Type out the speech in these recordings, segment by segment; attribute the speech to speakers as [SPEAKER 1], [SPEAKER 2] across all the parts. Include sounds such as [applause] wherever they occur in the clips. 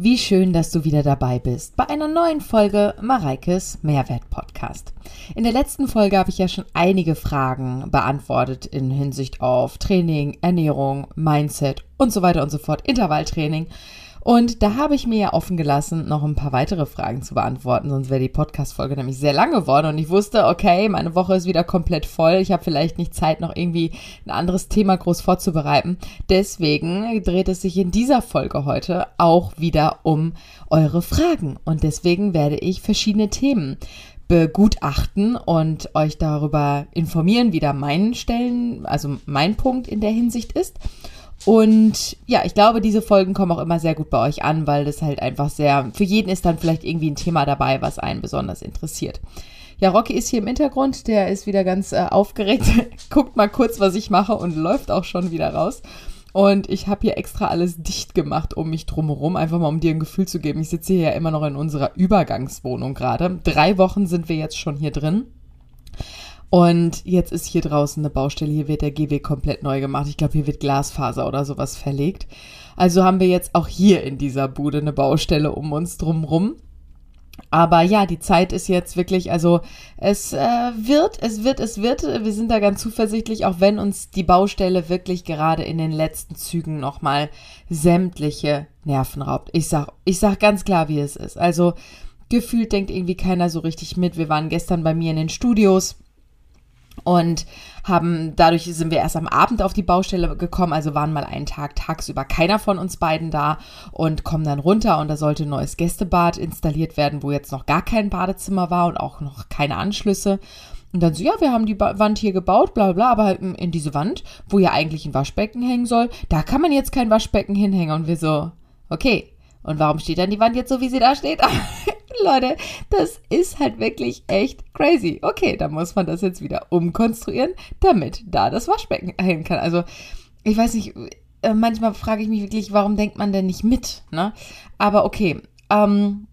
[SPEAKER 1] Wie schön, dass du wieder dabei bist bei einer neuen Folge Mareikes Mehrwert Podcast. In der letzten Folge habe ich ja schon einige Fragen beantwortet in Hinsicht auf Training, Ernährung, Mindset und so weiter und so fort, Intervalltraining. Und da habe ich mir ja offen gelassen, noch ein paar weitere Fragen zu beantworten, sonst wäre die Podcast-Folge nämlich sehr lang geworden. Und ich wusste, okay, meine Woche ist wieder komplett voll. Ich habe vielleicht nicht Zeit, noch irgendwie ein anderes Thema groß vorzubereiten. Deswegen dreht es sich in dieser Folge heute auch wieder um eure Fragen. Und deswegen werde ich verschiedene Themen begutachten und euch darüber informieren, wie da mein Stellen, also mein Punkt in der Hinsicht ist. Und ja, ich glaube, diese Folgen kommen auch immer sehr gut bei euch an, weil das halt einfach sehr, für jeden ist dann vielleicht irgendwie ein Thema dabei, was einen besonders interessiert. Ja, Rocky ist hier im Hintergrund, der ist wieder ganz äh, aufgeregt, [laughs] guckt mal kurz, was ich mache und läuft auch schon wieder raus. Und ich habe hier extra alles dicht gemacht um mich drumherum, einfach mal um dir ein Gefühl zu geben. Ich sitze hier ja immer noch in unserer Übergangswohnung gerade. Drei Wochen sind wir jetzt schon hier drin. Und jetzt ist hier draußen eine Baustelle. Hier wird der GW komplett neu gemacht. Ich glaube, hier wird Glasfaser oder sowas verlegt. Also haben wir jetzt auch hier in dieser Bude eine Baustelle um uns drumrum. Aber ja, die Zeit ist jetzt wirklich, also es äh, wird, es wird, es wird. Wir sind da ganz zuversichtlich, auch wenn uns die Baustelle wirklich gerade in den letzten Zügen nochmal sämtliche Nerven raubt. Ich sag, ich sag ganz klar, wie es ist. Also gefühlt denkt irgendwie keiner so richtig mit. Wir waren gestern bei mir in den Studios und haben dadurch sind wir erst am Abend auf die Baustelle gekommen, also waren mal einen Tag tagsüber keiner von uns beiden da und kommen dann runter und da sollte ein neues Gästebad installiert werden, wo jetzt noch gar kein Badezimmer war und auch noch keine Anschlüsse. Und dann so, ja, wir haben die ba Wand hier gebaut, bla bla, aber in diese Wand, wo ja eigentlich ein Waschbecken hängen soll, da kann man jetzt kein Waschbecken hinhängen. Und wir so, okay, und warum steht dann die Wand jetzt so, wie sie da steht? [laughs] Leute, das ist halt wirklich echt crazy. Okay, dann muss man das jetzt wieder umkonstruieren, damit da das Waschbecken hin kann. Also, ich weiß nicht, äh, manchmal frage ich mich wirklich, warum denkt man denn nicht mit? Ne? Aber okay, ähm,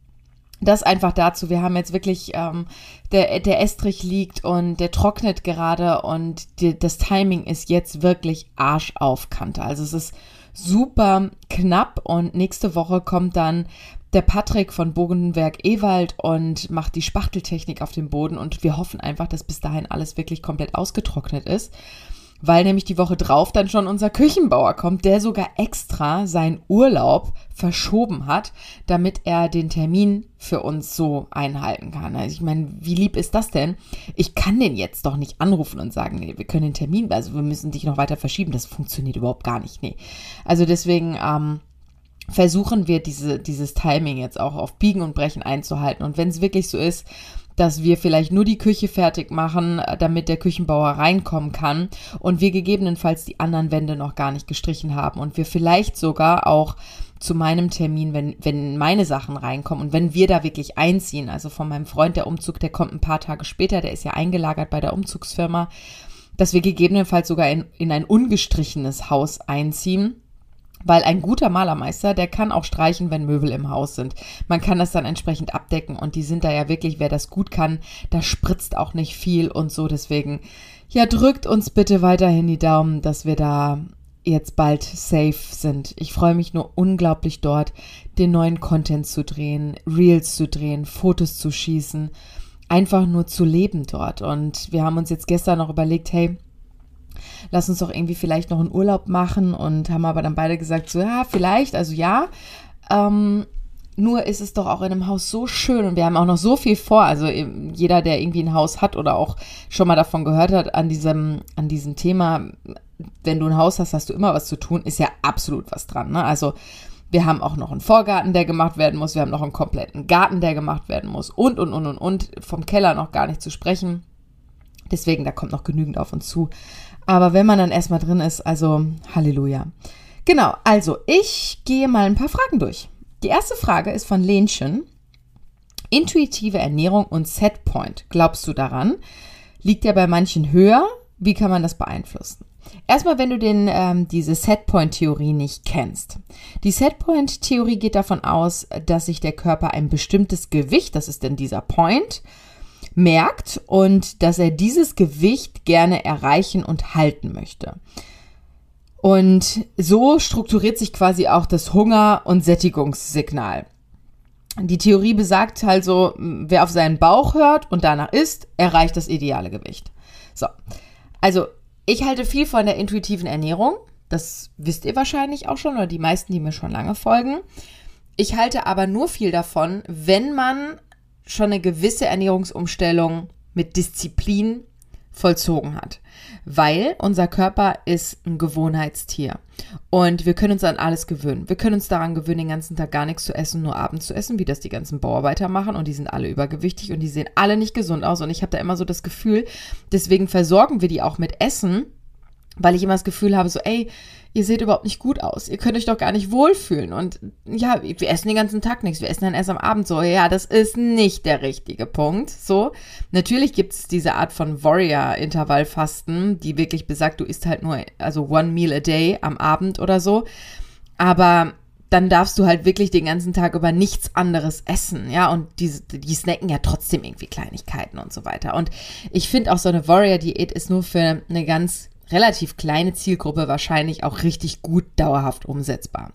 [SPEAKER 1] das einfach dazu. Wir haben jetzt wirklich, ähm, der, der Estrich liegt und der trocknet gerade und die, das Timing ist jetzt wirklich Arsch auf Kante. Also es ist super knapp und nächste Woche kommt dann der Patrick von Bogenwerk Ewald und macht die Spachteltechnik auf dem Boden und wir hoffen einfach, dass bis dahin alles wirklich komplett ausgetrocknet ist weil nämlich die Woche drauf dann schon unser Küchenbauer kommt, der sogar extra seinen Urlaub verschoben hat, damit er den Termin für uns so einhalten kann. Also ich meine, wie lieb ist das denn? Ich kann den jetzt doch nicht anrufen und sagen, nee, wir können den Termin, also wir müssen dich noch weiter verschieben. Das funktioniert überhaupt gar nicht. Nee. Also deswegen, ähm, versuchen wir diese, dieses Timing jetzt auch auf Biegen und Brechen einzuhalten. Und wenn es wirklich so ist, dass wir vielleicht nur die Küche fertig machen, äh, damit der Küchenbauer reinkommen kann und wir gegebenenfalls die anderen Wände noch gar nicht gestrichen haben und wir vielleicht sogar auch zu meinem Termin, wenn, wenn meine Sachen reinkommen und wenn wir da wirklich einziehen, also von meinem Freund der Umzug, der kommt ein paar Tage später, der ist ja eingelagert bei der Umzugsfirma, dass wir gegebenenfalls sogar in, in ein ungestrichenes Haus einziehen weil ein guter Malermeister, der kann auch streichen, wenn Möbel im Haus sind. Man kann das dann entsprechend abdecken und die sind da ja wirklich, wer das gut kann, da spritzt auch nicht viel und so. Deswegen, ja, drückt uns bitte weiterhin die Daumen, dass wir da jetzt bald safe sind. Ich freue mich nur unglaublich dort, den neuen Content zu drehen, Reels zu drehen, Fotos zu schießen, einfach nur zu leben dort. Und wir haben uns jetzt gestern noch überlegt, hey, lass uns doch irgendwie vielleicht noch einen Urlaub machen und haben aber dann beide gesagt, so ja, vielleicht, also ja. Ähm, nur ist es doch auch in einem Haus so schön und wir haben auch noch so viel vor. Also jeder, der irgendwie ein Haus hat oder auch schon mal davon gehört hat, an diesem, an diesem Thema, wenn du ein Haus hast, hast du immer was zu tun, ist ja absolut was dran. Ne? Also wir haben auch noch einen Vorgarten, der gemacht werden muss. Wir haben noch einen kompletten Garten, der gemacht werden muss. Und, und, und, und, und. Vom Keller noch gar nicht zu sprechen. Deswegen, da kommt noch genügend auf uns zu. Aber wenn man dann erstmal drin ist, also Halleluja. Genau, also ich gehe mal ein paar Fragen durch. Die erste Frage ist von Lenchen. Intuitive Ernährung und Setpoint. Glaubst du daran? Liegt ja bei manchen höher. Wie kann man das beeinflussen? Erstmal, wenn du den, ähm, diese Setpoint-Theorie nicht kennst. Die Setpoint-Theorie geht davon aus, dass sich der Körper ein bestimmtes Gewicht, das ist denn dieser Point, merkt und dass er dieses Gewicht gerne erreichen und halten möchte. Und so strukturiert sich quasi auch das Hunger- und Sättigungssignal. Die Theorie besagt also, wer auf seinen Bauch hört und danach isst, erreicht das ideale Gewicht. So, also ich halte viel von der intuitiven Ernährung. Das wisst ihr wahrscheinlich auch schon oder die meisten, die mir schon lange folgen. Ich halte aber nur viel davon, wenn man schon eine gewisse Ernährungsumstellung mit Disziplin vollzogen hat. Weil unser Körper ist ein Gewohnheitstier. Und wir können uns an alles gewöhnen. Wir können uns daran gewöhnen, den ganzen Tag gar nichts zu essen, nur abends zu essen, wie das die ganzen Bauarbeiter machen. Und die sind alle übergewichtig und die sehen alle nicht gesund aus. Und ich habe da immer so das Gefühl, deswegen versorgen wir die auch mit Essen, weil ich immer das Gefühl habe, so, ey, ihr seht überhaupt nicht gut aus. Ihr könnt euch doch gar nicht wohlfühlen. Und ja, wir essen den ganzen Tag nichts. Wir essen dann erst am Abend so. Ja, das ist nicht der richtige Punkt. So. Natürlich gibt es diese Art von Warrior-Intervallfasten, die wirklich besagt, du isst halt nur, also one meal a day am Abend oder so. Aber dann darfst du halt wirklich den ganzen Tag über nichts anderes essen, ja, und die, die snacken ja trotzdem irgendwie Kleinigkeiten und so weiter. Und ich finde auch so eine Warrior-Diät ist nur für eine ganz relativ kleine Zielgruppe wahrscheinlich auch richtig gut dauerhaft umsetzbar.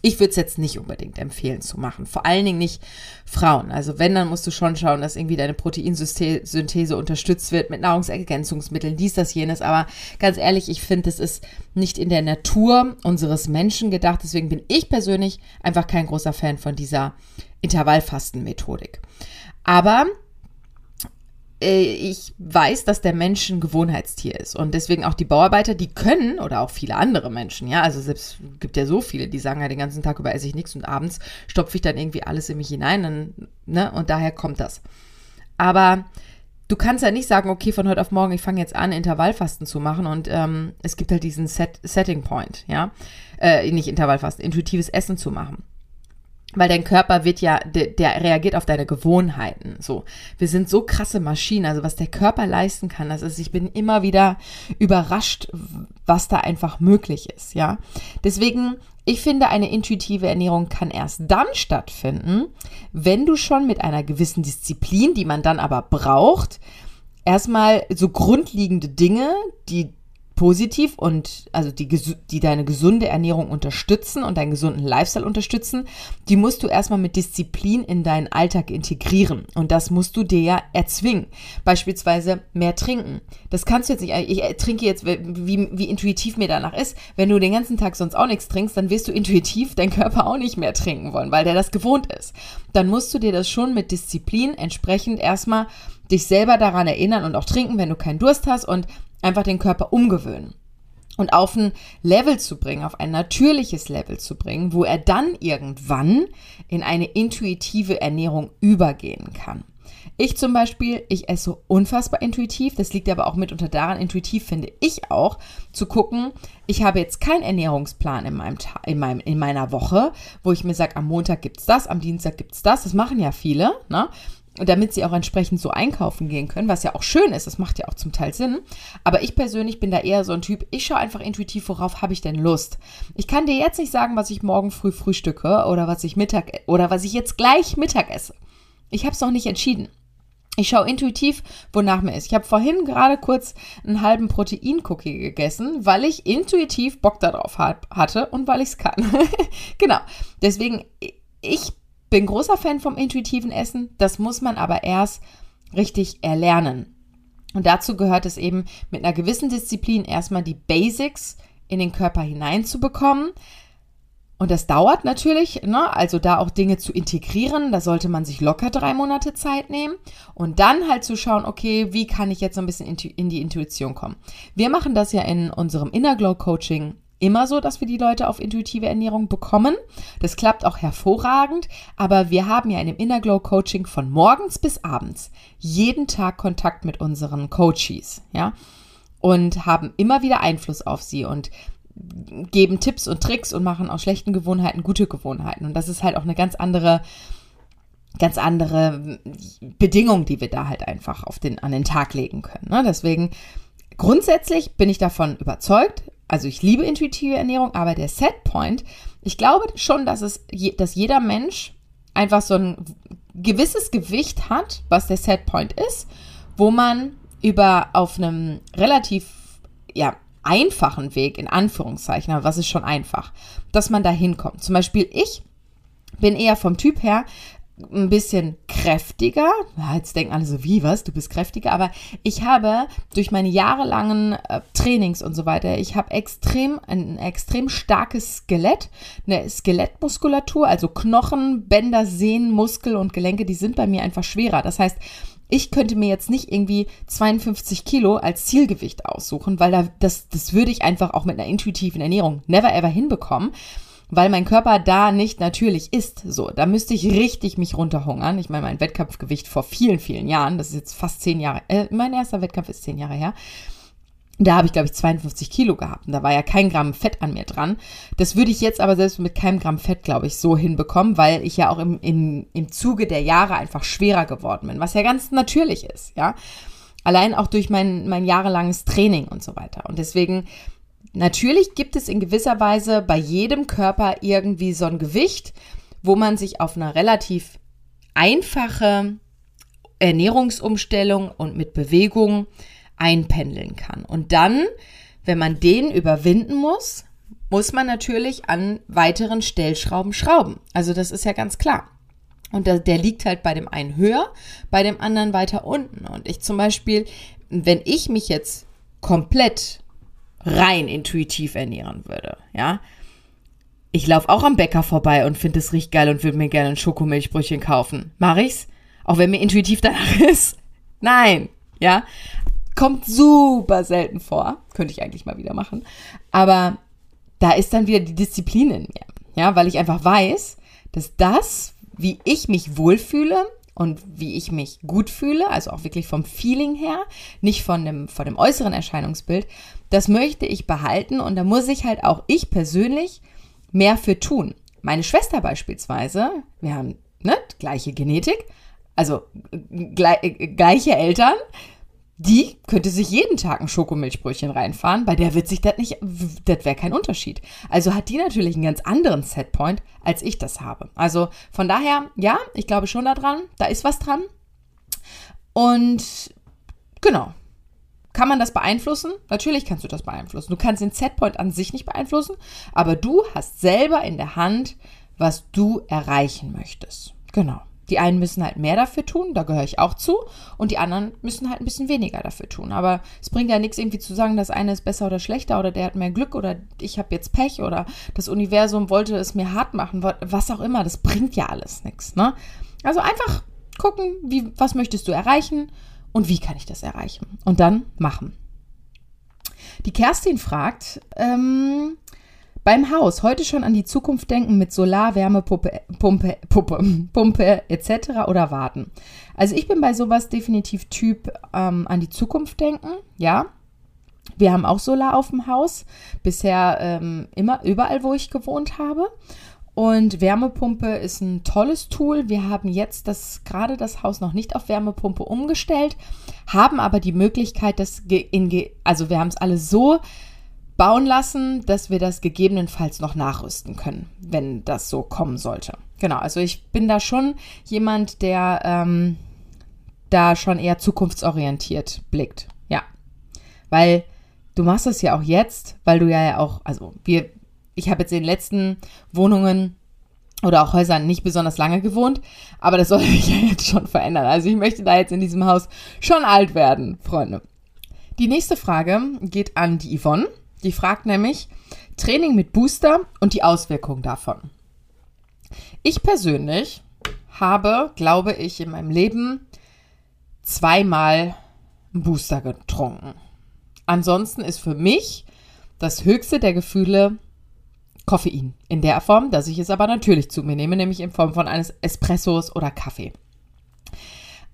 [SPEAKER 1] Ich würde es jetzt nicht unbedingt empfehlen zu machen. Vor allen Dingen nicht Frauen. Also wenn, dann musst du schon schauen, dass irgendwie deine Proteinsynthese unterstützt wird mit Nahrungsergänzungsmitteln, dies, das, jenes. Aber ganz ehrlich, ich finde, es ist nicht in der Natur unseres Menschen gedacht. Deswegen bin ich persönlich einfach kein großer Fan von dieser Intervallfastenmethodik. Aber ich weiß, dass der Mensch ein Gewohnheitstier ist und deswegen auch die Bauarbeiter, die können oder auch viele andere Menschen, ja, also selbst gibt ja so viele, die sagen ja den ganzen Tag über esse ich nichts und abends stopfe ich dann irgendwie alles in mich hinein, dann, ne, und daher kommt das. Aber du kannst ja nicht sagen, okay, von heute auf morgen, ich fange jetzt an, Intervallfasten zu machen und ähm, es gibt halt diesen Set Setting Point, ja, äh, nicht Intervallfasten, intuitives Essen zu machen. Weil dein Körper wird ja, der, der, reagiert auf deine Gewohnheiten. So, wir sind so krasse Maschinen. Also was der Körper leisten kann, das ist, ich bin immer wieder überrascht, was da einfach möglich ist. Ja, deswegen, ich finde, eine intuitive Ernährung kann erst dann stattfinden, wenn du schon mit einer gewissen Disziplin, die man dann aber braucht, erstmal so grundlegende Dinge, die positiv und also die, die deine gesunde Ernährung unterstützen und deinen gesunden Lifestyle unterstützen, die musst du erstmal mit Disziplin in deinen Alltag integrieren. Und das musst du dir ja erzwingen. Beispielsweise mehr trinken. Das kannst du jetzt nicht, ich trinke jetzt, wie, wie intuitiv mir danach ist. Wenn du den ganzen Tag sonst auch nichts trinkst, dann wirst du intuitiv dein Körper auch nicht mehr trinken wollen, weil der das gewohnt ist. Dann musst du dir das schon mit Disziplin entsprechend erstmal dich selber daran erinnern und auch trinken, wenn du keinen Durst hast und einfach den Körper umgewöhnen und auf ein Level zu bringen, auf ein natürliches Level zu bringen, wo er dann irgendwann in eine intuitive Ernährung übergehen kann. Ich zum Beispiel, ich esse unfassbar intuitiv. Das liegt aber auch mitunter daran, intuitiv finde ich auch, zu gucken, ich habe jetzt keinen Ernährungsplan in, meinem, in, meinem, in meiner Woche, wo ich mir sage, am Montag gibt es das, am Dienstag gibt es das. Das machen ja viele. Ne? Damit sie auch entsprechend so einkaufen gehen können, was ja auch schön ist, das macht ja auch zum Teil Sinn. Aber ich persönlich bin da eher so ein Typ, ich schaue einfach intuitiv, worauf habe ich denn Lust. Ich kann dir jetzt nicht sagen, was ich morgen früh frühstücke oder was ich Mittag oder was ich jetzt gleich Mittag esse. Ich habe es noch nicht entschieden. Ich schaue intuitiv, wonach mir ist. Ich habe vorhin gerade kurz einen halben Protein-Cookie gegessen, weil ich intuitiv Bock darauf hatte und weil ich es kann. [laughs] genau. Deswegen, ich bin großer Fan vom intuitiven Essen. Das muss man aber erst richtig erlernen. Und dazu gehört es eben mit einer gewissen Disziplin erstmal die Basics in den Körper hineinzubekommen. Und das dauert natürlich, ne? also da auch Dinge zu integrieren, da sollte man sich locker drei Monate Zeit nehmen und dann halt zu schauen, okay, wie kann ich jetzt so ein bisschen in die Intuition kommen. Wir machen das ja in unserem Inner Glow Coaching immer so, dass wir die Leute auf intuitive Ernährung bekommen. Das klappt auch hervorragend, aber wir haben ja in dem Inner Glow Coaching von morgens bis abends jeden Tag Kontakt mit unseren Coaches, ja, und haben immer wieder Einfluss auf sie und geben Tipps und Tricks und machen aus schlechten Gewohnheiten gute Gewohnheiten. Und das ist halt auch eine ganz andere ganz andere Bedingung, die wir da halt einfach auf den, an den Tag legen können. Ne? Deswegen grundsätzlich bin ich davon überzeugt, also ich liebe intuitive Ernährung, aber der Setpoint, ich glaube schon, dass es, dass jeder Mensch einfach so ein gewisses Gewicht hat, was der Setpoint ist, wo man über auf einem relativ ja, einfachen Weg, in Anführungszeichen, aber was ist schon einfach, dass man da hinkommt. Zum Beispiel ich bin eher vom Typ her ein bisschen kräftiger. Jetzt denken alle so, wie, was, du bist kräftiger. Aber ich habe durch meine jahrelangen äh, Trainings und so weiter, ich habe extrem, ein extrem starkes Skelett, eine Skelettmuskulatur, also Knochen, Bänder, Sehnen, Muskel und Gelenke, die sind bei mir einfach schwerer. Das heißt, ich könnte mir jetzt nicht irgendwie 52 Kilo als Zielgewicht aussuchen, weil da, das, das würde ich einfach auch mit einer intuitiven Ernährung never ever hinbekommen weil mein Körper da nicht natürlich ist. So, da müsste ich richtig mich runterhungern. Ich meine, mein Wettkampfgewicht vor vielen, vielen Jahren, das ist jetzt fast zehn Jahre, äh, mein erster Wettkampf ist zehn Jahre her. Da habe ich, glaube ich, 52 Kilo gehabt und da war ja kein Gramm Fett an mir dran. Das würde ich jetzt aber selbst mit keinem Gramm Fett, glaube ich, so hinbekommen, weil ich ja auch im, im, im Zuge der Jahre einfach schwerer geworden bin, was ja ganz natürlich ist, ja. Allein auch durch mein, mein jahrelanges Training und so weiter. Und deswegen Natürlich gibt es in gewisser Weise bei jedem Körper irgendwie so ein Gewicht, wo man sich auf eine relativ einfache Ernährungsumstellung und mit Bewegung einpendeln kann. Und dann, wenn man den überwinden muss, muss man natürlich an weiteren Stellschrauben schrauben. Also das ist ja ganz klar. Und der, der liegt halt bei dem einen höher, bei dem anderen weiter unten. Und ich zum Beispiel, wenn ich mich jetzt komplett rein intuitiv ernähren würde, ja. Ich laufe auch am Bäcker vorbei und finde es riecht geil und würde mir gerne ein Schokomilchbrötchen kaufen. Mach ich's? Auch wenn mir intuitiv danach [laughs] ist? Nein, ja. Kommt super selten vor. Könnte ich eigentlich mal wieder machen. Aber da ist dann wieder die Disziplin in mir. Ja, weil ich einfach weiß, dass das, wie ich mich wohlfühle, und wie ich mich gut fühle, also auch wirklich vom Feeling her, nicht von dem, von dem äußeren Erscheinungsbild, das möchte ich behalten und da muss ich halt auch ich persönlich mehr für tun. Meine Schwester beispielsweise, wir haben ne, gleiche Genetik, also gleich, gleiche Eltern, die könnte sich jeden Tag ein Schokomilchbrötchen reinfahren, bei der wird sich das nicht, das wäre kein Unterschied. Also hat die natürlich einen ganz anderen Setpoint, als ich das habe. Also von daher, ja, ich glaube schon daran, da ist was dran. Und genau. Kann man das beeinflussen? Natürlich kannst du das beeinflussen. Du kannst den Setpoint an sich nicht beeinflussen, aber du hast selber in der Hand, was du erreichen möchtest. Genau. Die einen müssen halt mehr dafür tun, da gehöre ich auch zu, und die anderen müssen halt ein bisschen weniger dafür tun. Aber es bringt ja nichts irgendwie zu sagen, das eine ist besser oder schlechter oder der hat mehr Glück oder ich habe jetzt Pech oder das Universum wollte es mir hart machen, was auch immer. Das bringt ja alles nichts. Ne? Also einfach gucken, wie, was möchtest du erreichen und wie kann ich das erreichen? Und dann machen. Die Kerstin fragt, ähm, beim Haus heute schon an die Zukunft denken mit Solar, Pumpe, Puppe, Pumpe etc. oder warten. Also ich bin bei sowas definitiv Typ ähm, an die Zukunft denken, ja. Wir haben auch Solar auf dem Haus, bisher ähm, immer überall, wo ich gewohnt habe. Und Wärmepumpe ist ein tolles Tool. Wir haben jetzt das gerade das Haus noch nicht auf Wärmepumpe umgestellt, haben aber die Möglichkeit, das in, also wir haben es alle so bauen lassen, dass wir das gegebenenfalls noch nachrüsten können, wenn das so kommen sollte. Genau, also ich bin da schon jemand, der ähm, da schon eher zukunftsorientiert blickt. Ja, weil du machst es ja auch jetzt, weil du ja auch, also wir, ich habe jetzt in den letzten Wohnungen oder auch Häusern nicht besonders lange gewohnt, aber das soll [laughs] sich ja jetzt schon verändern. Also ich möchte da jetzt in diesem Haus schon alt werden, Freunde. Die nächste Frage geht an die Yvonne. Die fragt nämlich Training mit Booster und die Auswirkungen davon. Ich persönlich habe, glaube ich, in meinem Leben zweimal einen Booster getrunken. Ansonsten ist für mich das höchste der Gefühle Koffein. In der Form, dass ich es aber natürlich zu mir nehme, nämlich in Form von eines Espressos oder Kaffee.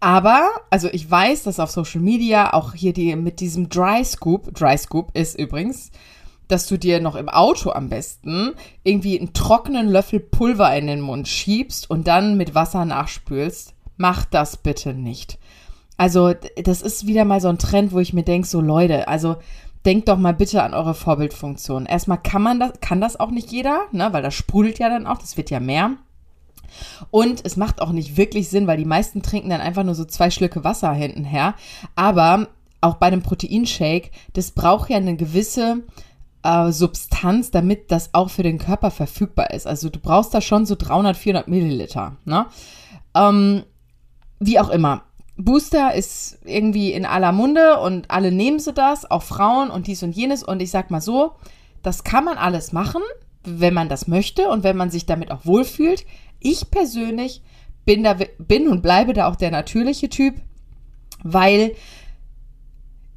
[SPEAKER 1] Aber, also ich weiß, dass auf Social Media auch hier die mit diesem Dry Scoop, Dry Scoop ist übrigens, dass du dir noch im Auto am besten irgendwie einen trockenen Löffel Pulver in den Mund schiebst und dann mit Wasser nachspülst. Mach das bitte nicht. Also, das ist wieder mal so ein Trend, wo ich mir denke, so Leute, also denkt doch mal bitte an eure Vorbildfunktion. Erstmal kann man das, kann das auch nicht jeder, ne, weil das sprudelt ja dann auch, das wird ja mehr. Und es macht auch nicht wirklich Sinn, weil die meisten trinken dann einfach nur so zwei Schlücke Wasser hinten her. Aber auch bei einem Proteinshake, das braucht ja eine gewisse äh, Substanz, damit das auch für den Körper verfügbar ist. Also du brauchst da schon so 300, 400 Milliliter. Ne? Ähm, wie auch immer. Booster ist irgendwie in aller Munde und alle nehmen sie das, auch Frauen und dies und jenes. Und ich sag mal so, das kann man alles machen, wenn man das möchte und wenn man sich damit auch wohlfühlt. Ich persönlich bin da bin und bleibe da auch der natürliche Typ, weil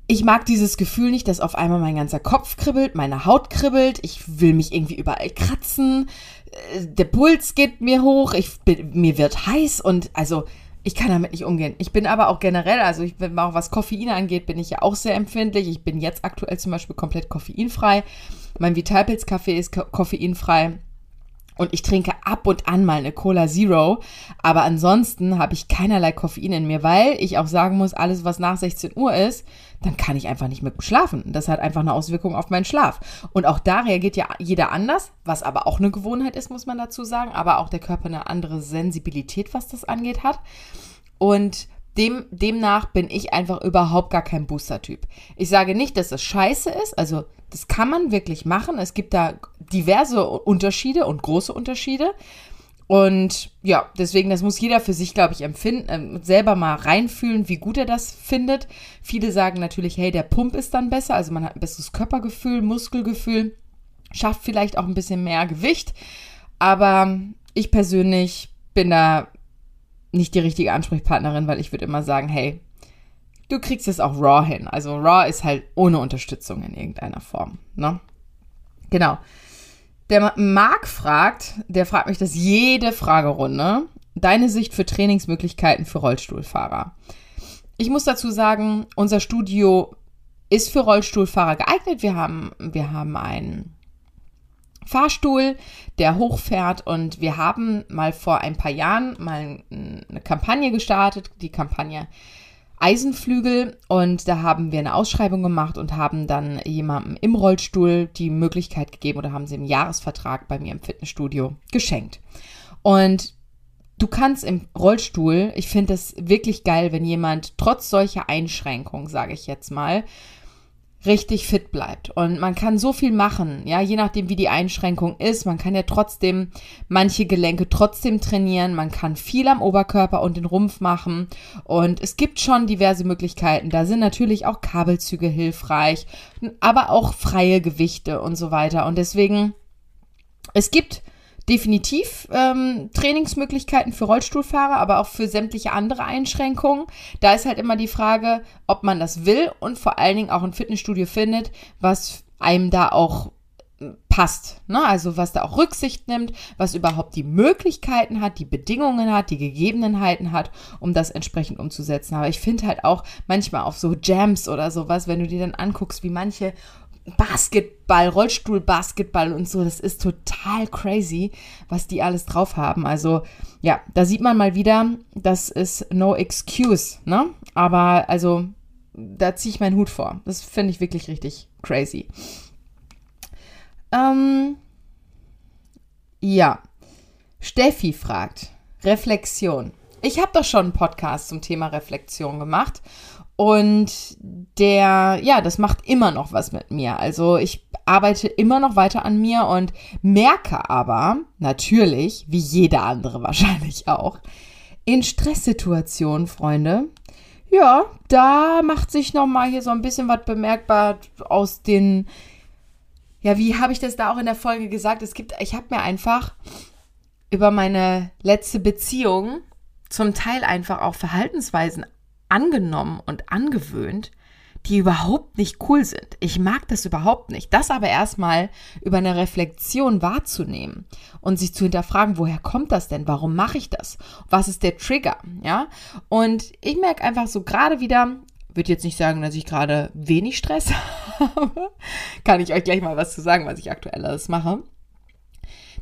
[SPEAKER 1] ich mag dieses Gefühl nicht, dass auf einmal mein ganzer Kopf kribbelt, meine Haut kribbelt, ich will mich irgendwie überall kratzen, äh, der Puls geht mir hoch, ich bin, mir wird heiß und also ich kann damit nicht umgehen. Ich bin aber auch generell, also ich bin auch was Koffein angeht, bin ich ja auch sehr empfindlich. Ich bin jetzt aktuell zum Beispiel komplett koffeinfrei. Mein Vitalpilz-Kaffee ist koffeinfrei. Und ich trinke ab und an mal eine Cola Zero. Aber ansonsten habe ich keinerlei Koffein in mir, weil ich auch sagen muss, alles, was nach 16 Uhr ist, dann kann ich einfach nicht mehr schlafen. Das hat einfach eine Auswirkung auf meinen Schlaf. Und auch da reagiert ja jeder anders, was aber auch eine Gewohnheit ist, muss man dazu sagen. Aber auch der Körper eine andere Sensibilität, was das angeht, hat. Und dem, demnach bin ich einfach überhaupt gar kein Booster-Typ. Ich sage nicht, dass es scheiße ist, also das kann man wirklich machen. Es gibt da diverse Unterschiede und große Unterschiede. Und ja, deswegen, das muss jeder für sich, glaube ich, empfinden, äh, selber mal reinfühlen, wie gut er das findet. Viele sagen natürlich, hey, der Pump ist dann besser, also man hat ein besseres Körpergefühl, Muskelgefühl, schafft vielleicht auch ein bisschen mehr Gewicht. Aber ich persönlich bin da nicht die richtige Ansprechpartnerin, weil ich würde immer sagen, hey, du kriegst es auch raw hin. Also raw ist halt ohne Unterstützung in irgendeiner Form. Ne? Genau. Der Marc fragt, der fragt mich das jede Fragerunde. Deine Sicht für Trainingsmöglichkeiten für Rollstuhlfahrer. Ich muss dazu sagen, unser Studio ist für Rollstuhlfahrer geeignet. Wir haben, wir haben einen Fahrstuhl, der hochfährt und wir haben mal vor ein paar Jahren mal eine Kampagne gestartet, die Kampagne Eisenflügel und da haben wir eine Ausschreibung gemacht und haben dann jemandem im Rollstuhl die Möglichkeit gegeben oder haben sie im Jahresvertrag bei mir im Fitnessstudio geschenkt. Und du kannst im Rollstuhl, ich finde es wirklich geil, wenn jemand trotz solcher Einschränkungen, sage ich jetzt mal, richtig fit bleibt. Und man kann so viel machen, ja, je nachdem, wie die Einschränkung ist. Man kann ja trotzdem manche Gelenke trotzdem trainieren. Man kann viel am Oberkörper und den Rumpf machen. Und es gibt schon diverse Möglichkeiten. Da sind natürlich auch Kabelzüge hilfreich, aber auch freie Gewichte und so weiter. Und deswegen, es gibt definitiv ähm, Trainingsmöglichkeiten für Rollstuhlfahrer, aber auch für sämtliche andere Einschränkungen. Da ist halt immer die Frage, ob man das will und vor allen Dingen auch ein Fitnessstudio findet, was einem da auch äh, passt. Ne? Also was da auch Rücksicht nimmt, was überhaupt die Möglichkeiten hat, die Bedingungen hat, die Gegebenheiten hat, um das entsprechend umzusetzen. Aber ich finde halt auch manchmal auf so Jams oder sowas, wenn du dir dann anguckst, wie manche Basketball, Rollstuhl-Basketball und so. Das ist total crazy, was die alles drauf haben. Also, ja, da sieht man mal wieder, das ist no excuse, ne? Aber, also, da ziehe ich meinen Hut vor. Das finde ich wirklich richtig crazy. Ähm, ja. Steffi fragt, Reflexion. Ich habe doch schon einen Podcast zum Thema Reflexion gemacht und der, ja, das macht immer noch was mit mir. Also ich arbeite immer noch weiter an mir und merke aber natürlich, wie jeder andere [laughs] wahrscheinlich auch, in Stresssituationen, Freunde, ja, da macht sich noch mal hier so ein bisschen was bemerkbar aus den, ja, wie habe ich das da auch in der Folge gesagt? Es gibt, ich habe mir einfach über meine letzte Beziehung zum Teil einfach auch Verhaltensweisen angenommen und angewöhnt, die überhaupt nicht cool sind. Ich mag das überhaupt nicht. Das aber erstmal über eine Reflexion wahrzunehmen und sich zu hinterfragen, woher kommt das denn? Warum mache ich das? Was ist der Trigger? Ja? Und ich merke einfach so gerade wieder, würde jetzt nicht sagen, dass ich gerade wenig Stress [laughs] habe. Kann ich euch gleich mal was zu sagen, was ich aktuell alles mache.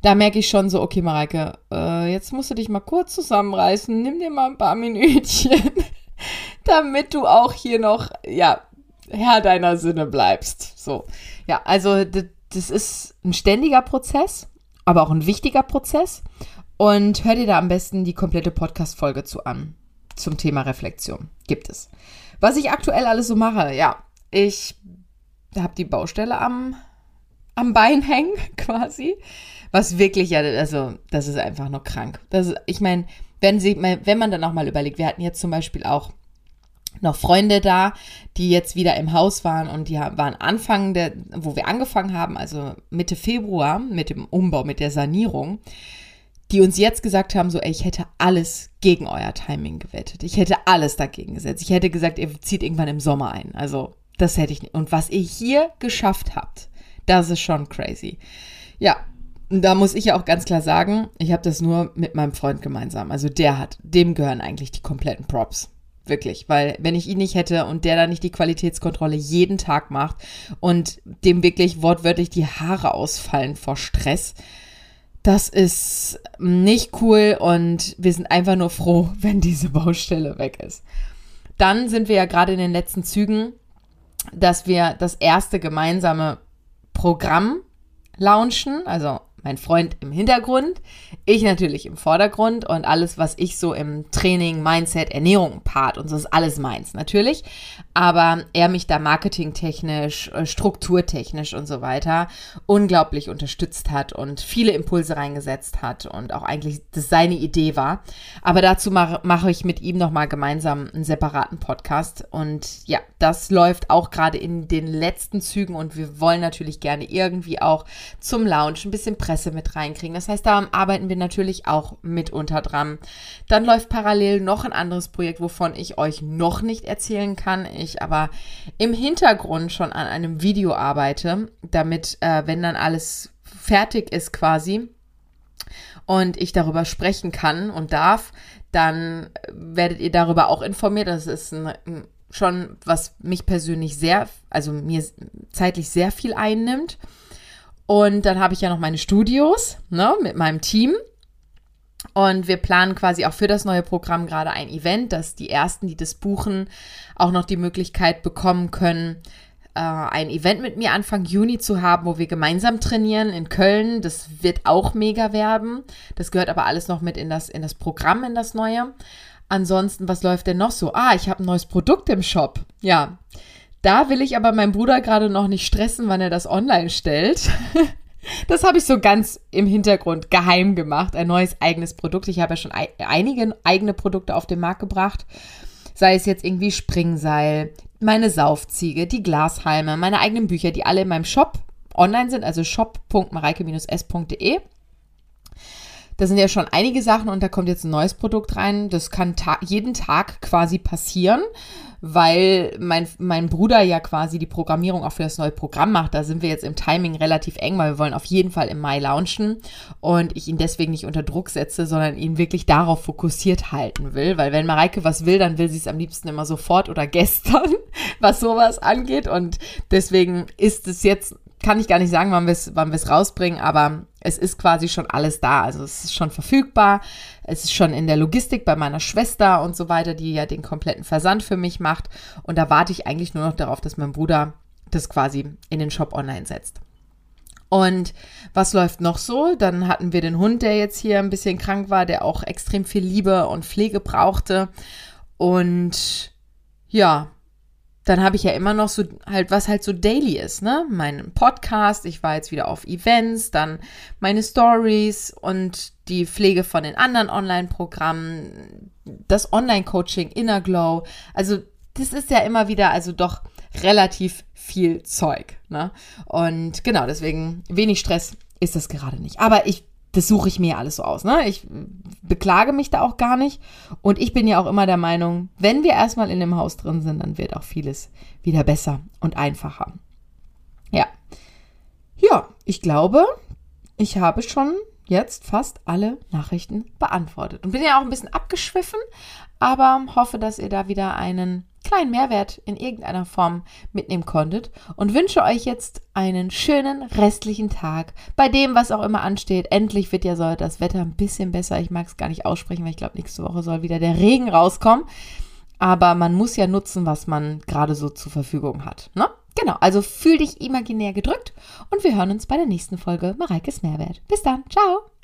[SPEAKER 1] Da merke ich schon so, okay, Mareike, äh, jetzt musst du dich mal kurz zusammenreißen, nimm dir mal ein paar Minütchen [laughs] damit du auch hier noch, ja, Herr deiner Sinne bleibst. So. Ja, also das ist ein ständiger Prozess, aber auch ein wichtiger Prozess. Und hör dir da am besten die komplette Podcast-Folge zu an, zum Thema Reflexion. gibt es. Was ich aktuell alles so mache, ja, ich habe die Baustelle am, am Bein hängen [laughs] quasi. Was wirklich, ja, also das ist einfach nur krank. Das ich meine, wenn, sie, wenn man dann auch mal überlegt, wir hatten jetzt zum Beispiel auch noch Freunde da, die jetzt wieder im Haus waren und die waren Anfang der, wo wir angefangen haben, also Mitte Februar mit dem Umbau, mit der Sanierung, die uns jetzt gesagt haben, so, ey, ich hätte alles gegen euer Timing gewettet. Ich hätte alles dagegen gesetzt. Ich hätte gesagt, ihr zieht irgendwann im Sommer ein. Also, das hätte ich nicht. Und was ihr hier geschafft habt, das ist schon crazy. Ja, da muss ich ja auch ganz klar sagen, ich habe das nur mit meinem Freund gemeinsam. Also der hat, dem gehören eigentlich die kompletten Props. Wirklich, weil wenn ich ihn nicht hätte und der da nicht die Qualitätskontrolle jeden Tag macht und dem wirklich wortwörtlich die Haare ausfallen vor Stress, das ist nicht cool und wir sind einfach nur froh, [laughs] wenn diese Baustelle weg ist. Dann sind wir ja gerade in den letzten Zügen, dass wir das erste gemeinsame Programm launchen, also mein Freund im Hintergrund, ich natürlich im Vordergrund und alles, was ich so im Training, Mindset, Ernährung, Part und so ist alles meins natürlich. Aber er mich da marketingtechnisch, äh, strukturtechnisch und so weiter unglaublich unterstützt hat und viele Impulse reingesetzt hat und auch eigentlich das seine Idee war. Aber dazu mache mach ich mit ihm nochmal gemeinsam einen separaten Podcast und ja, das läuft auch gerade in den letzten Zügen und wir wollen natürlich gerne irgendwie auch zum Lounge ein bisschen Presse Presse mit reinkriegen. Das heißt, da arbeiten wir natürlich auch mitunter dran. Dann läuft parallel noch ein anderes Projekt, wovon ich euch noch nicht erzählen kann. Ich aber im Hintergrund schon an einem Video arbeite, damit, äh, wenn dann alles fertig ist quasi und ich darüber sprechen kann und darf, dann werdet ihr darüber auch informiert. Das ist ein, schon, was mich persönlich sehr, also mir zeitlich sehr viel einnimmt. Und dann habe ich ja noch meine Studios ne, mit meinem Team. Und wir planen quasi auch für das neue Programm gerade ein Event, dass die Ersten, die das buchen, auch noch die Möglichkeit bekommen können, äh, ein Event mit mir Anfang Juni zu haben, wo wir gemeinsam trainieren in Köln. Das wird auch mega werden. Das gehört aber alles noch mit in das, in das Programm, in das neue. Ansonsten, was läuft denn noch so? Ah, ich habe ein neues Produkt im Shop. Ja, da will ich aber meinen Bruder gerade noch nicht stressen, wann er das online stellt. [laughs] Das habe ich so ganz im Hintergrund geheim gemacht. Ein neues eigenes Produkt. Ich habe ja schon einige eigene Produkte auf den Markt gebracht. Sei es jetzt irgendwie Springseil, meine Saufziege, die Glashalme, meine eigenen Bücher, die alle in meinem Shop online sind, also shop.mareike-s.de. Da sind ja schon einige Sachen und da kommt jetzt ein neues Produkt rein. Das kann ta jeden Tag quasi passieren, weil mein, mein Bruder ja quasi die Programmierung auch für das neue Programm macht. Da sind wir jetzt im Timing relativ eng, weil wir wollen auf jeden Fall im Mai launchen und ich ihn deswegen nicht unter Druck setze, sondern ihn wirklich darauf fokussiert halten will. Weil wenn Mareike was will, dann will sie es am liebsten immer sofort oder [laughs] gestern, was sowas angeht. Und deswegen ist es jetzt kann ich gar nicht sagen, wann wir es wann rausbringen, aber es ist quasi schon alles da. Also es ist schon verfügbar. Es ist schon in der Logistik bei meiner Schwester und so weiter, die ja den kompletten Versand für mich macht. Und da warte ich eigentlich nur noch darauf, dass mein Bruder das quasi in den Shop online setzt. Und was läuft noch so? Dann hatten wir den Hund, der jetzt hier ein bisschen krank war, der auch extrem viel Liebe und Pflege brauchte. Und ja, dann habe ich ja immer noch so halt, was halt so daily ist, ne? Mein Podcast, ich war jetzt wieder auf Events, dann meine Stories und die Pflege von den anderen Online-Programmen, das Online-Coaching, Inner Glow. Also, das ist ja immer wieder, also doch relativ viel Zeug, ne? Und genau, deswegen wenig Stress ist das gerade nicht. Aber ich das suche ich mir alles so aus. Ne? Ich beklage mich da auch gar nicht. Und ich bin ja auch immer der Meinung, wenn wir erstmal in dem Haus drin sind, dann wird auch vieles wieder besser und einfacher. Ja. Ja, ich glaube, ich habe schon jetzt fast alle Nachrichten beantwortet. Und bin ja auch ein bisschen abgeschwiffen, aber hoffe, dass ihr da wieder einen kleinen Mehrwert in irgendeiner Form mitnehmen konntet und wünsche euch jetzt einen schönen restlichen Tag bei dem, was auch immer ansteht. Endlich wird ja so das Wetter ein bisschen besser. Ich mag es gar nicht aussprechen, weil ich glaube, nächste Woche soll wieder der Regen rauskommen. Aber man muss ja nutzen, was man gerade so zur Verfügung hat. Ne? Genau, also fühl dich imaginär gedrückt und wir hören uns bei der nächsten Folge Mareikes Mehrwert. Bis dann, ciao!